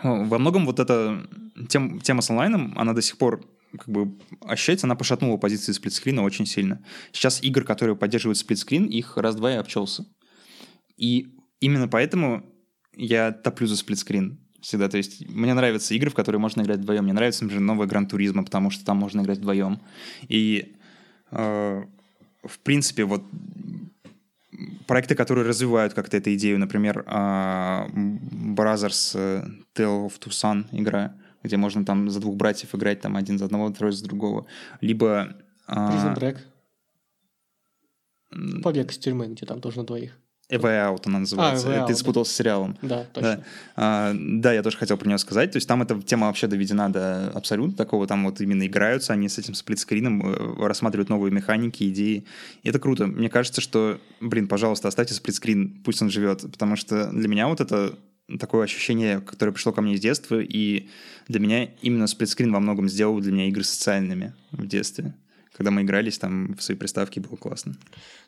во многом вот эта тем, тема с онлайном, она до сих пор как бы ощущается, она пошатнула позиции сплитскрина очень сильно. Сейчас игр, которые поддерживают сплитскрин, их раз-два и обчелся. И именно поэтому я топлю за сплитскрин всегда. То есть мне нравятся игры, в которые можно играть вдвоем. Мне нравится, например, новая Гран Туризма, потому что там можно играть вдвоем. И э, в принципе, вот проекты, которые развивают как-то эту идею, например, э, Brothers э, Tale of Tucson игра, где можно там за двух братьев играть, там один за одного, второй за другого. Либо... Э, Prison Break. Побег из тюрьмы, где там тоже на двоих. A Way Out она называется. А, Ты спутался да. с сериалом. Да, точно. Да. А, да, я тоже хотел про нее сказать. То есть там эта тема вообще доведена до абсолютно такого. Там вот именно играются они с этим сплитскрином, э, рассматривают новые механики, идеи. И это круто. Мне кажется, что, блин, пожалуйста, оставьте сплитскрин, пусть он живет. Потому что для меня вот это такое ощущение, которое пришло ко мне из детства, и для меня именно сплитскрин во многом сделал для меня игры социальными в детстве когда мы игрались там в свои приставки, было классно.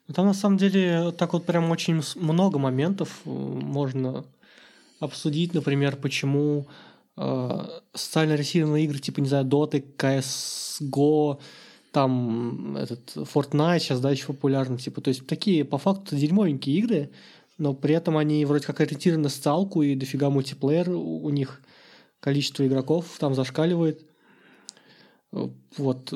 Ну, там на самом деле так вот прям очень много моментов э, можно обсудить, например, почему э, социально ориентированные игры типа, не знаю, Dota, CSGO, там этот Fortnite сейчас, да, еще популярны, типа, то есть такие по факту дерьмовенькие игры, но при этом они вроде как ориентированы на социалку и дофига мультиплеер у них количество игроков там зашкаливает. Э, вот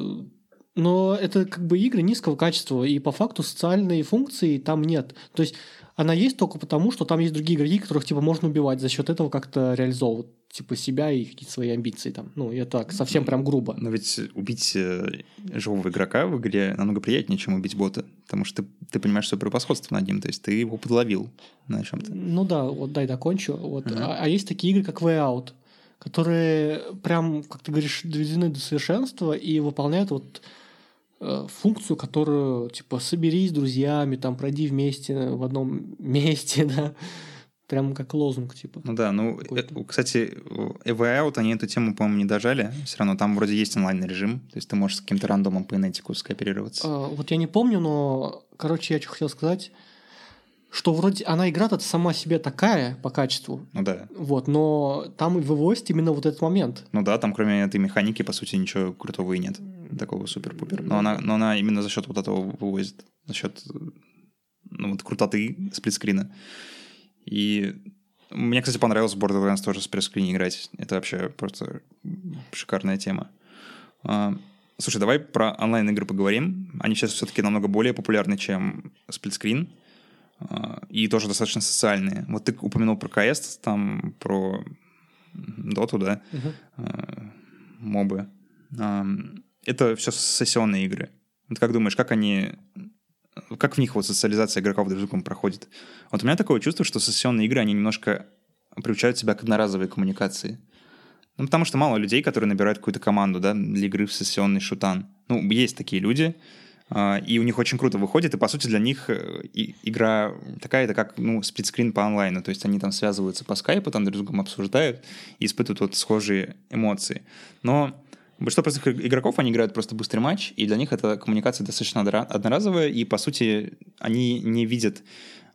но это как бы игры низкого качества, и по факту социальной функции там нет. То есть она есть только потому, что там есть другие игроки, которых типа можно убивать, за счет этого как-то реализовывать типа себя и какие-то свои амбиции там. Ну, я так, совсем прям грубо. Но ведь убить э, живого игрока в игре намного приятнее, чем убить бота, потому что ты, ты понимаешь свое превосходство над ним, то есть ты его подловил на чем-то. Ну да, вот дай докончу. Вот. Uh-huh. А, а есть такие игры, как Way Out, которые прям, как ты говоришь, доведены до совершенства и выполняют вот функцию, которую, типа, соберись с друзьями, там, пройди вместе в одном месте, да, прям как лозунг, типа. Ну да, ну, э, кстати, EVA Out, они эту тему, по-моему, не дожали, все равно там вроде есть онлайн-режим, то есть ты можешь с каким-то рандомом по инетику скооперироваться. А, вот я не помню, но, короче, я что хотел сказать, что вроде она игра-то сама себе такая по качеству. Ну да. Вот, но там и вывозит именно вот этот момент. Ну да, там кроме этой механики, по сути, ничего крутого и нет. Такого супер-пупер. Но она, но она именно за счет вот этого вывозит. За счет ну, вот крутоты сплитскрина. И мне, кстати, понравилось Borderlands тоже с пресс играть. Это вообще просто шикарная тема. А, слушай, давай про онлайн-игры поговорим. Они сейчас все-таки намного более популярны, чем сплитскрин. А, и тоже достаточно социальные. Вот ты упомянул про КС, там про Доту, да, uh мобы. Это все сессионные игры. Ты как думаешь, как они как в них вот социализация игроков друг с другом проходит? Вот у меня такое чувство, что сессионные игры, они немножко приучают себя к одноразовой коммуникации. Ну, потому что мало людей, которые набирают какую-то команду, да, для игры в сессионный шутан. Ну, есть такие люди, а, и у них очень круто выходит, и, по сути, для них э, игра такая, это как, ну, сплитскрин по онлайну, то есть они там связываются по скайпу, там друг с другом обсуждают и испытывают вот схожие эмоции. Но Большинство простых игроков, они играют просто быстрый матч, и для них эта коммуникация достаточно одноразовая, и, по сути, они не видят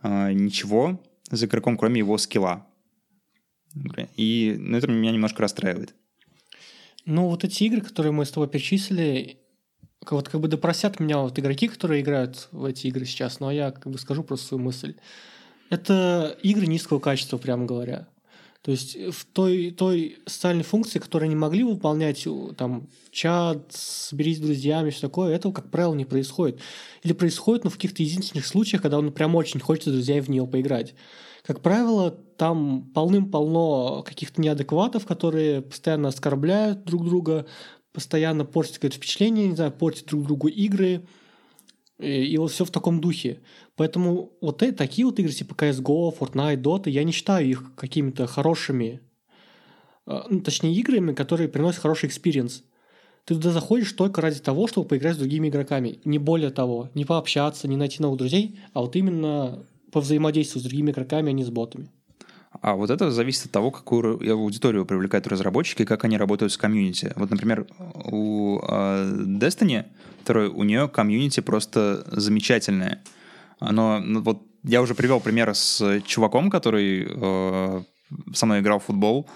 э, ничего за игроком, кроме его скилла. И ну, это меня немножко расстраивает. Ну, вот эти игры, которые мы с тобой перечислили, вот как бы допросят меня вот игроки, которые играют в эти игры сейчас, но я как бы скажу просто свою мысль. Это игры низкого качества, прямо говоря. То есть в той, той социальной функции, которую они могли выполнять, там, чат, соберись с друзьями, все такое, этого, как правило, не происходит. Или происходит, но в каких-то единственных случаях, когда он прям очень хочет с друзьями в нее поиграть. Как правило, там полным-полно каких-то неадекватов, которые постоянно оскорбляют друг друга, постоянно портят какое-то впечатление, не знаю, портят друг другу игры, и вот все в таком духе. Поэтому вот эти, такие вот игры, типа CSGO, Fortnite, Dota, я не считаю их какими-то хорошими, ну, точнее, играми, которые приносят хороший experience. Ты туда заходишь только ради того, чтобы поиграть с другими игроками. Не более того. Не пообщаться, не найти новых друзей, а вот именно повзаимодействовать с другими игроками, а не с ботами. А вот это зависит от того, какую аудиторию привлекают разработчики, как они работают с комьюнити. Вот, например, у э, Destiny, второй, у нее комьюнити просто замечательное. Оно, ну, вот я уже привел пример с чуваком, который э, со мной играл в футбол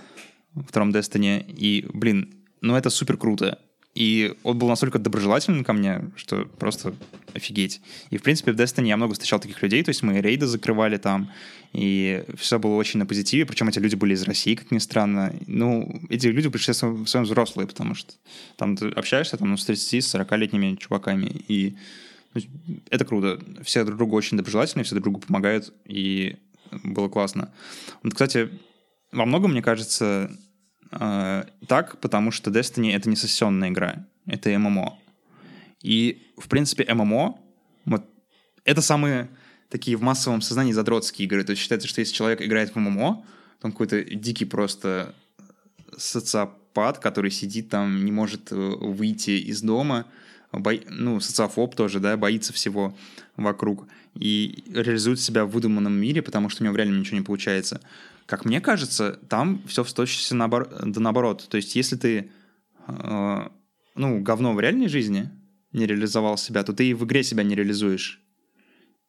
в втором Destiny, и, блин, ну это супер круто. И он был настолько доброжелательный ко мне, что просто офигеть. И, в принципе, в Destiny я много встречал таких людей, то есть мы рейды закрывали там, и все было очень на позитиве, причем эти люди были из России, как ни странно. Ну, эти люди пришли в своем взрослые, потому что там ты общаешься там, ну, с 30-40-летними чуваками, и ну, это круто. Все друг другу очень доброжелательны, все друг другу помогают, и было классно. Вот, кстати, во многом, мне кажется, так, потому что Destiny — это не сессионная игра, это ММО. И, в принципе, ММО, вот, это самые такие в массовом сознании задротские игры. То есть считается, что если человек играет в ММО, там какой-то дикий просто социопат, который сидит там, не может э, выйти из дома, бо... ну, социофоб тоже, да, боится всего вокруг и реализует себя в выдуманном мире, потому что у него реально ничего не получается. Как мне кажется, там все в точности наобор... да наоборот. То есть, если ты, э, ну, говно в реальной жизни не реализовал себя, то ты и в игре себя не реализуешь.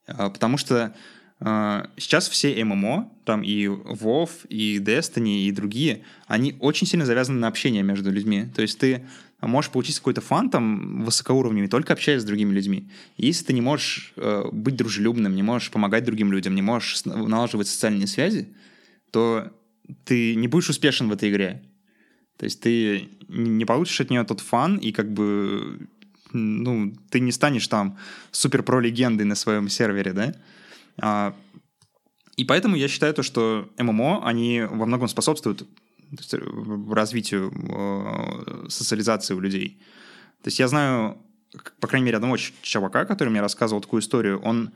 Э, потому что э, сейчас все ММО, там и WoW, и Destiny, и другие, они очень сильно завязаны на общение между людьми. То есть ты можешь получить какой-то фан там высокоуровневый, только общаясь с другими людьми. Если ты не можешь э, быть дружелюбным, не можешь помогать другим людям, не можешь налаживать социальные связи, то ты не будешь успешен в этой игре. То есть ты не получишь от нее тот фан, и как бы ну, ты не станешь там супер про легендой на своем сервере, да? А, и поэтому я считаю то, что ММО, они во многом способствуют развитию э, социализации у людей. То есть я знаю, по крайней мере, одного чувака, который мне рассказывал такую историю. Он,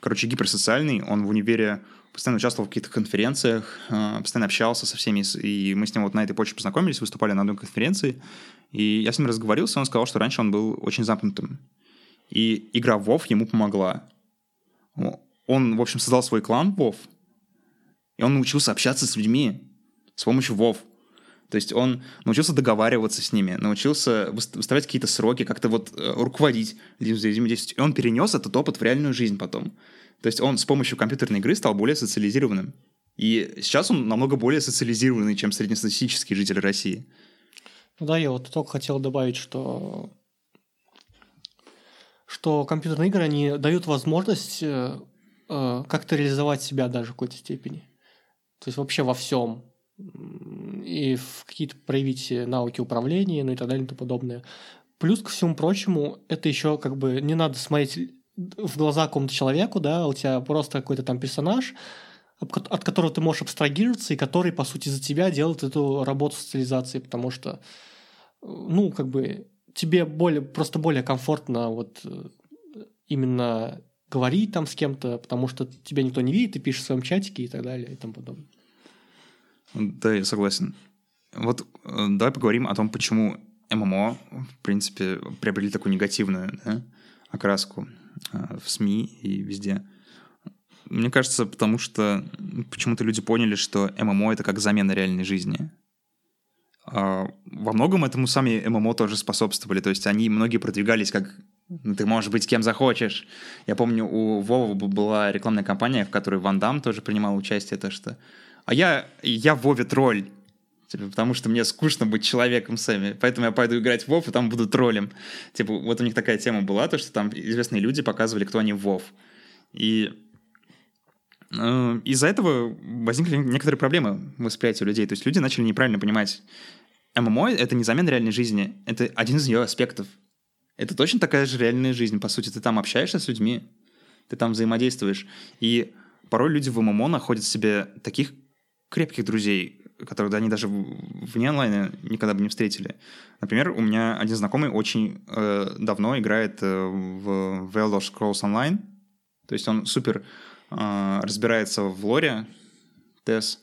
короче, гиперсоциальный, он в универе постоянно участвовал в каких-то конференциях, э, постоянно общался со всеми, и мы с ним вот на этой почве познакомились, выступали на одной конференции, и я с ним разговорился, он сказал, что раньше он был очень замкнутым, и игра в WoW ему помогла. Он, в общем, создал свой клан WoW, и он научился общаться с людьми с помощью WoW. То есть он научился договариваться с ними, научился выставлять какие-то сроки, как-то вот э, руководить взаимодействием. И он перенес этот опыт в реальную жизнь потом. То есть он с помощью компьютерной игры стал более социализированным. И сейчас он намного более социализированный, чем среднестатистический житель России. Ну да, я вот только хотел добавить, что что компьютерные игры, они дают возможность э, э, как-то реализовать себя даже в какой-то степени. То есть вообще во всем. И в какие-то проявить навыки управления, ну и так далее и тому подобное. Плюс ко всему прочему, это еще как бы не надо смотреть в глаза какому-то человеку, да, у тебя просто какой-то там персонаж, от которого ты можешь абстрагироваться, и который, по сути, за тебя делает эту работу социализации, потому что, ну, как бы, тебе более, просто более комфортно вот э, именно говорить там с кем-то, потому что тебя никто не видит, ты пишешь в своем чатике и так далее и тому подобное. Да, я согласен. Вот э, давай поговорим о том, почему ММО, в принципе, приобрели такую негативную да, окраску в СМИ и везде. Мне кажется, потому что почему-то люди поняли, что ММО — это как замена реальной жизни. А во многом этому сами ММО тоже способствовали. То есть они многие продвигались как ну, ты можешь быть кем захочешь. Я помню, у Вова была рекламная кампания, в которой Ван Дам тоже принимал участие, то что «А я, я в Вове тролль». Типа, потому что мне скучно быть человеком сами, поэтому я пойду играть в Вов, и там буду троллем. Типа, вот у них такая тема была, то, что там известные люди показывали, кто они в Вов. И э, из-за этого возникли некоторые проблемы в восприятии людей. То есть люди начали неправильно понимать, ММО — это не замена реальной жизни, это один из ее аспектов. Это точно такая же реальная жизнь. По сути, ты там общаешься с людьми, ты там взаимодействуешь. И порой люди в ММО находят себе таких крепких друзей, которых они даже вне онлайна никогда бы не встретили. Например, у меня один знакомый очень э, давно играет э, в The Elder Scrolls Online. То есть он супер э, разбирается в лоре TES,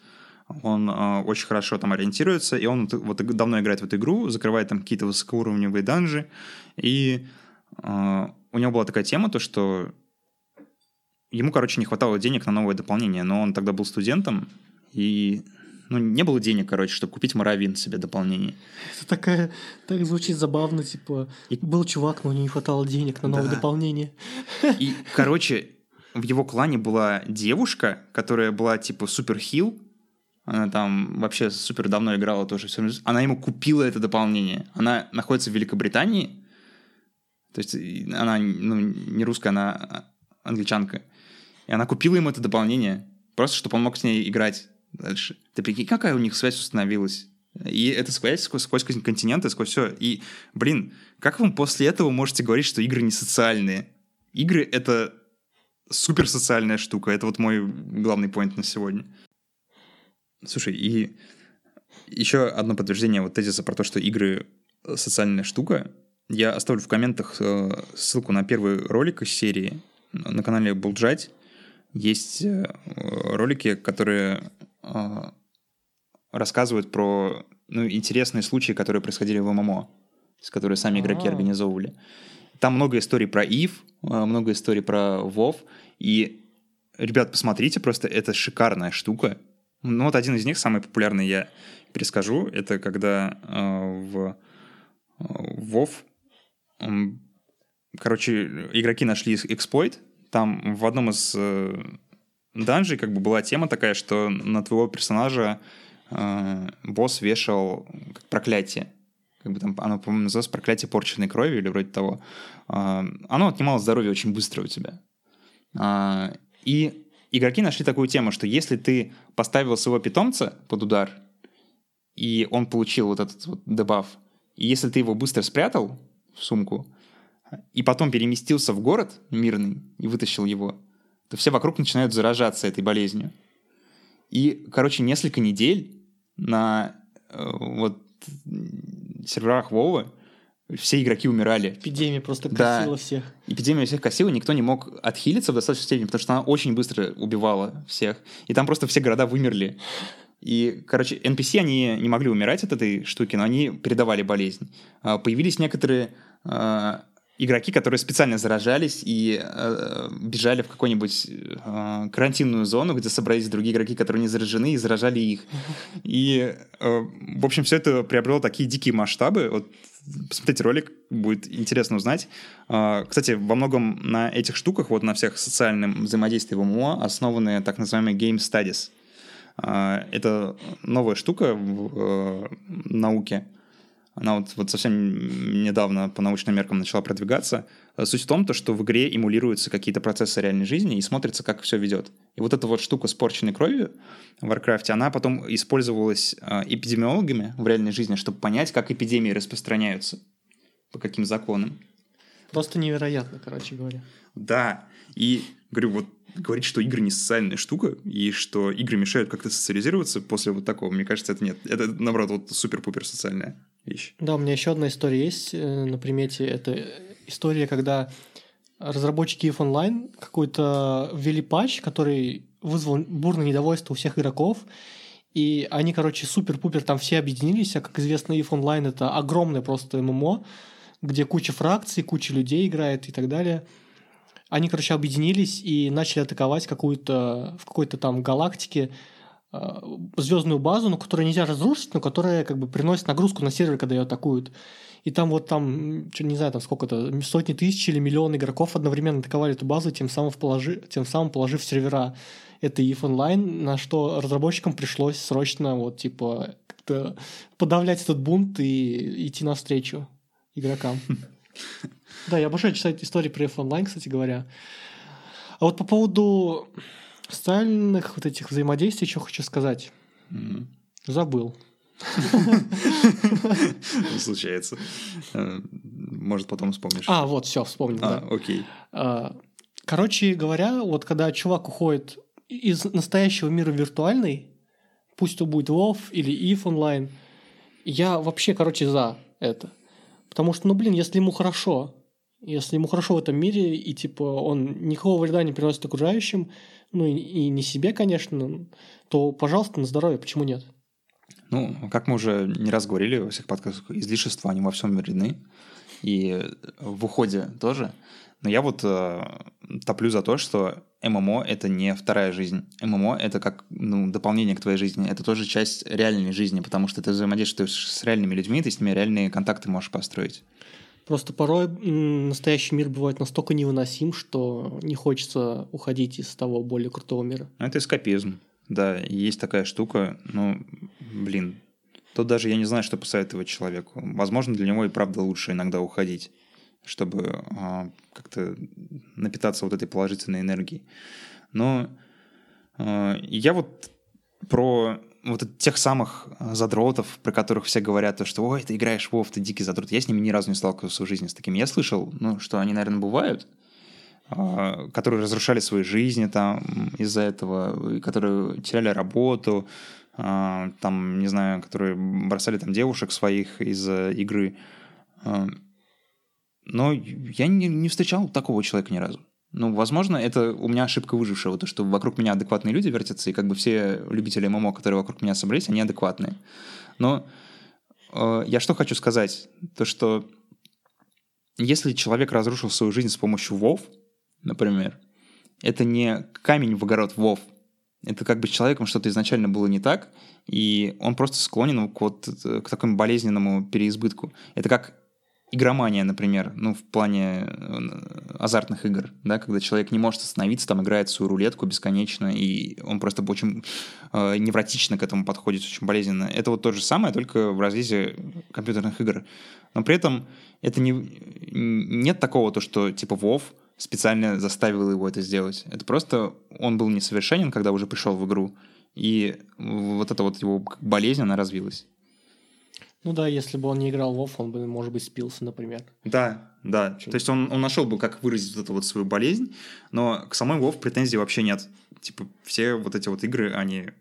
он э, очень хорошо там ориентируется, и он вот давно играет в эту игру, закрывает там какие-то высокоуровневые данжи, и э, у него была такая тема, то что ему, короче, не хватало денег на новое дополнение, но он тогда был студентом, и ну, не было денег, короче, чтобы купить Моровин себе дополнение. Это такая, так звучит забавно, типа, и... был чувак, но не хватало денег на новое да. дополнение. И, короче, в его клане была девушка, которая была, типа, супер хил, она там вообще супер давно играла тоже. Она ему купила это дополнение. Она находится в Великобритании, то есть она ну, не русская, она англичанка. И она купила ему это дополнение, просто чтобы он мог с ней играть дальше. Ты прикинь, какая у них связь установилась. И это связь сквозь, сквозь континенты, сквозь все. И, блин, как вы после этого можете говорить, что игры не социальные? Игры — это супер социальная штука. Это вот мой главный поинт на сегодня. Слушай, и еще одно подтверждение вот тезиса про то, что игры — социальная штука. Я оставлю в комментах э, ссылку на первый ролик из серии на канале Булджать. Есть э, ролики, которые рассказывают про ну, интересные случаи, которые происходили в ММО, с которые сами игроки А-а-а. организовывали. Там много историй про ИВ, много историй про ВОВ. И, ребят, посмотрите, просто это шикарная штука. Ну вот один из них, самый популярный, я перескажу. Это когда э, в WoW, э, короче, игроки нашли эксплойт. Там в одном из э, данжей как бы была тема такая, что на твоего персонажа э, босс вешал проклятие. Как бы там оно, по-моему, называлось проклятие порченной крови или вроде того. Э, оно отнимало здоровье очень быстро у тебя. Э, и игроки нашли такую тему, что если ты поставил своего питомца под удар, и он получил вот этот вот дебаф, и если ты его быстро спрятал в сумку, и потом переместился в город мирный и вытащил его, то все вокруг начинают заражаться этой болезнью. И, короче, несколько недель на э, вот серверах Вова все игроки умирали. Эпидемия просто косила да. всех. Эпидемия всех косила, никто не мог отхилиться в достаточной степени, потому что она очень быстро убивала всех. И там просто все города вымерли. И, короче, NPC, они не могли умирать от этой штуки, но они передавали болезнь. А, появились некоторые а, игроки, которые специально заражались и э, бежали в какую-нибудь э, карантинную зону, где собрались другие игроки, которые не заражены, и заражали их. И, э, в общем, все это приобрело такие дикие масштабы. Вот посмотрите ролик, будет интересно узнать. Э, кстати, во многом на этих штуках, вот на всех социальном взаимодействии в ММО основаны так называемые game studies. Э, это новая штука в э, науке, она вот, вот совсем недавно по научным меркам начала продвигаться. Суть в том, то, что в игре эмулируются какие-то процессы реальной жизни и смотрится, как все ведет. И вот эта вот штука с порченной кровью в Warcraft, она потом использовалась а, эпидемиологами в реальной жизни, чтобы понять, как эпидемии распространяются, по каким законам. Просто невероятно, короче говоря. Да, и говорю, вот говорить, что игры не социальная штука, и что игры мешают как-то социализироваться после вот такого, мне кажется, это нет. Это, наоборот, вот супер-пупер социальная вещь. Да, у меня еще одна история есть э, на примете. Это история, когда разработчики EVE Online какой-то ввели патч, который вызвал бурное недовольство у всех игроков, и они, короче, супер-пупер там все объединились, а как известно, EVE Online это огромное просто ММО, где куча фракций, куча людей играет и так далее – они, короче, объединились и начали атаковать какую-то в какой-то там галактике э, звездную базу, но которую нельзя разрушить, но которая как бы приносит нагрузку на сервер, когда ее атакуют. И там вот там, не знаю, там сколько-то, сотни тысяч или миллион игроков одновременно атаковали эту базу, тем самым, положи, тем самым положив сервера. Это EVE Online, на что разработчикам пришлось срочно вот типа подавлять этот бунт и идти навстречу игрокам. Да, я обожаю читать истории про EVE Online, кстати говоря. А вот по поводу социальных вот этих взаимодействий, что хочу сказать. Mm-hmm. Забыл. Случается. Э, может, потом вспомнишь. А, вот, все, вспомнил. А, окей. А, короче говоря, вот когда чувак уходит из настоящего мира виртуальный, пусть то будет WoW или EVE Online, я вообще, короче, за это. Потому что, ну, блин, если ему хорошо, если ему хорошо в этом мире, и, типа, он никакого вреда не приносит окружающим, ну, и, и не себе, конечно, то, пожалуйста, на здоровье, почему нет? Ну, как мы уже не раз говорили во всех подкастах, излишества, они во всем вредны. И в уходе тоже. Но я вот э, топлю за то, что ММО — это не вторая жизнь. ММО — это как ну, дополнение к твоей жизни. Это тоже часть реальной жизни, потому что ты взаимодействуешь с реальными людьми, ты с ними реальные контакты можешь построить. Просто порой настоящий мир бывает настолько невыносим, что не хочется уходить из того более крутого мира. Это эскапизм. Да, есть такая штука, ну, блин, тут даже я не знаю, что посоветовать человеку. Возможно, для него и правда лучше иногда уходить чтобы а, как-то напитаться вот этой положительной энергией. Но а, я вот про вот тех самых задротов, про которых все говорят, то, что «Ой, ты играешь в Вов, ты дикий задрот». Я с ними ни разу не сталкивался в жизни с такими. Я слышал, ну, что они, наверное, бывают, а, которые разрушали свои жизни там из-за этого, которые теряли работу, там, не знаю, которые бросали там девушек своих из-за игры. Но я не, не встречал такого человека ни разу. Ну, возможно, это у меня ошибка выжившего, то, что вокруг меня адекватные люди вертятся, и как бы все любители ММО, которые вокруг меня собрались, они адекватные. Но э, я что хочу сказать? То, что если человек разрушил свою жизнь с помощью ВОВ, например, это не камень в огород ВОВ, это как бы с человеком что-то изначально было не так, и он просто склонен к, вот, к такому болезненному переизбытку. Это как игромания, например, ну, в плане э, азартных игр, да, когда человек не может остановиться, там играет свою рулетку бесконечно, и он просто очень э, невротично к этому подходит, очень болезненно. Это вот то же самое, только в разрезе компьютерных игр. Но при этом это не, нет такого, то, что типа WoW специально заставил его это сделать. Это просто он был несовершенен, когда уже пришел в игру, и вот эта вот его болезнь, она развилась. Ну да, если бы он не играл в WoW, он бы, может быть, спился, например. Да, да. Чуть. То есть он, он нашел бы, как выразить вот эту вот свою болезнь, но к самой WoW претензий вообще нет. Типа все вот эти вот игры, они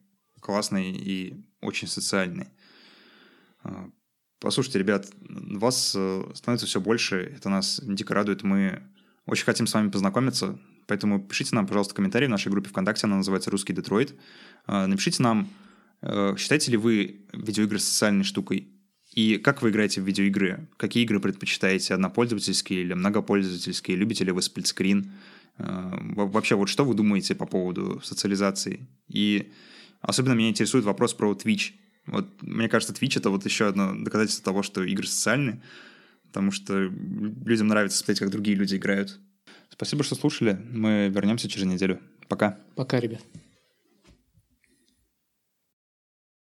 классные и очень социальные. А, послушайте, ребят, вас э, становится все больше, это нас дико радует, мы очень хотим с вами познакомиться, поэтому пишите нам, пожалуйста, комментарии в нашей группе ВКонтакте, она называется «Русский Детройт». А, напишите нам, э, считаете ли вы видеоигры социальной штукой, И как вы играете в видеоигры? Какие игры предпочитаете? Однопользовательские или многопользовательские? Любите ли вы сплитскрин? Э, вообще, вот что вы думаете по поводу социализации? И особенно меня интересует вопрос про Twitch. Вот мне кажется, Twitch — это вот еще одно доказательство того, что игры социальны, потому что людям нравится смотреть, как другие люди играют. Спасибо, что слушали. Мы вернемся через неделю. Пока. Пока, ребят.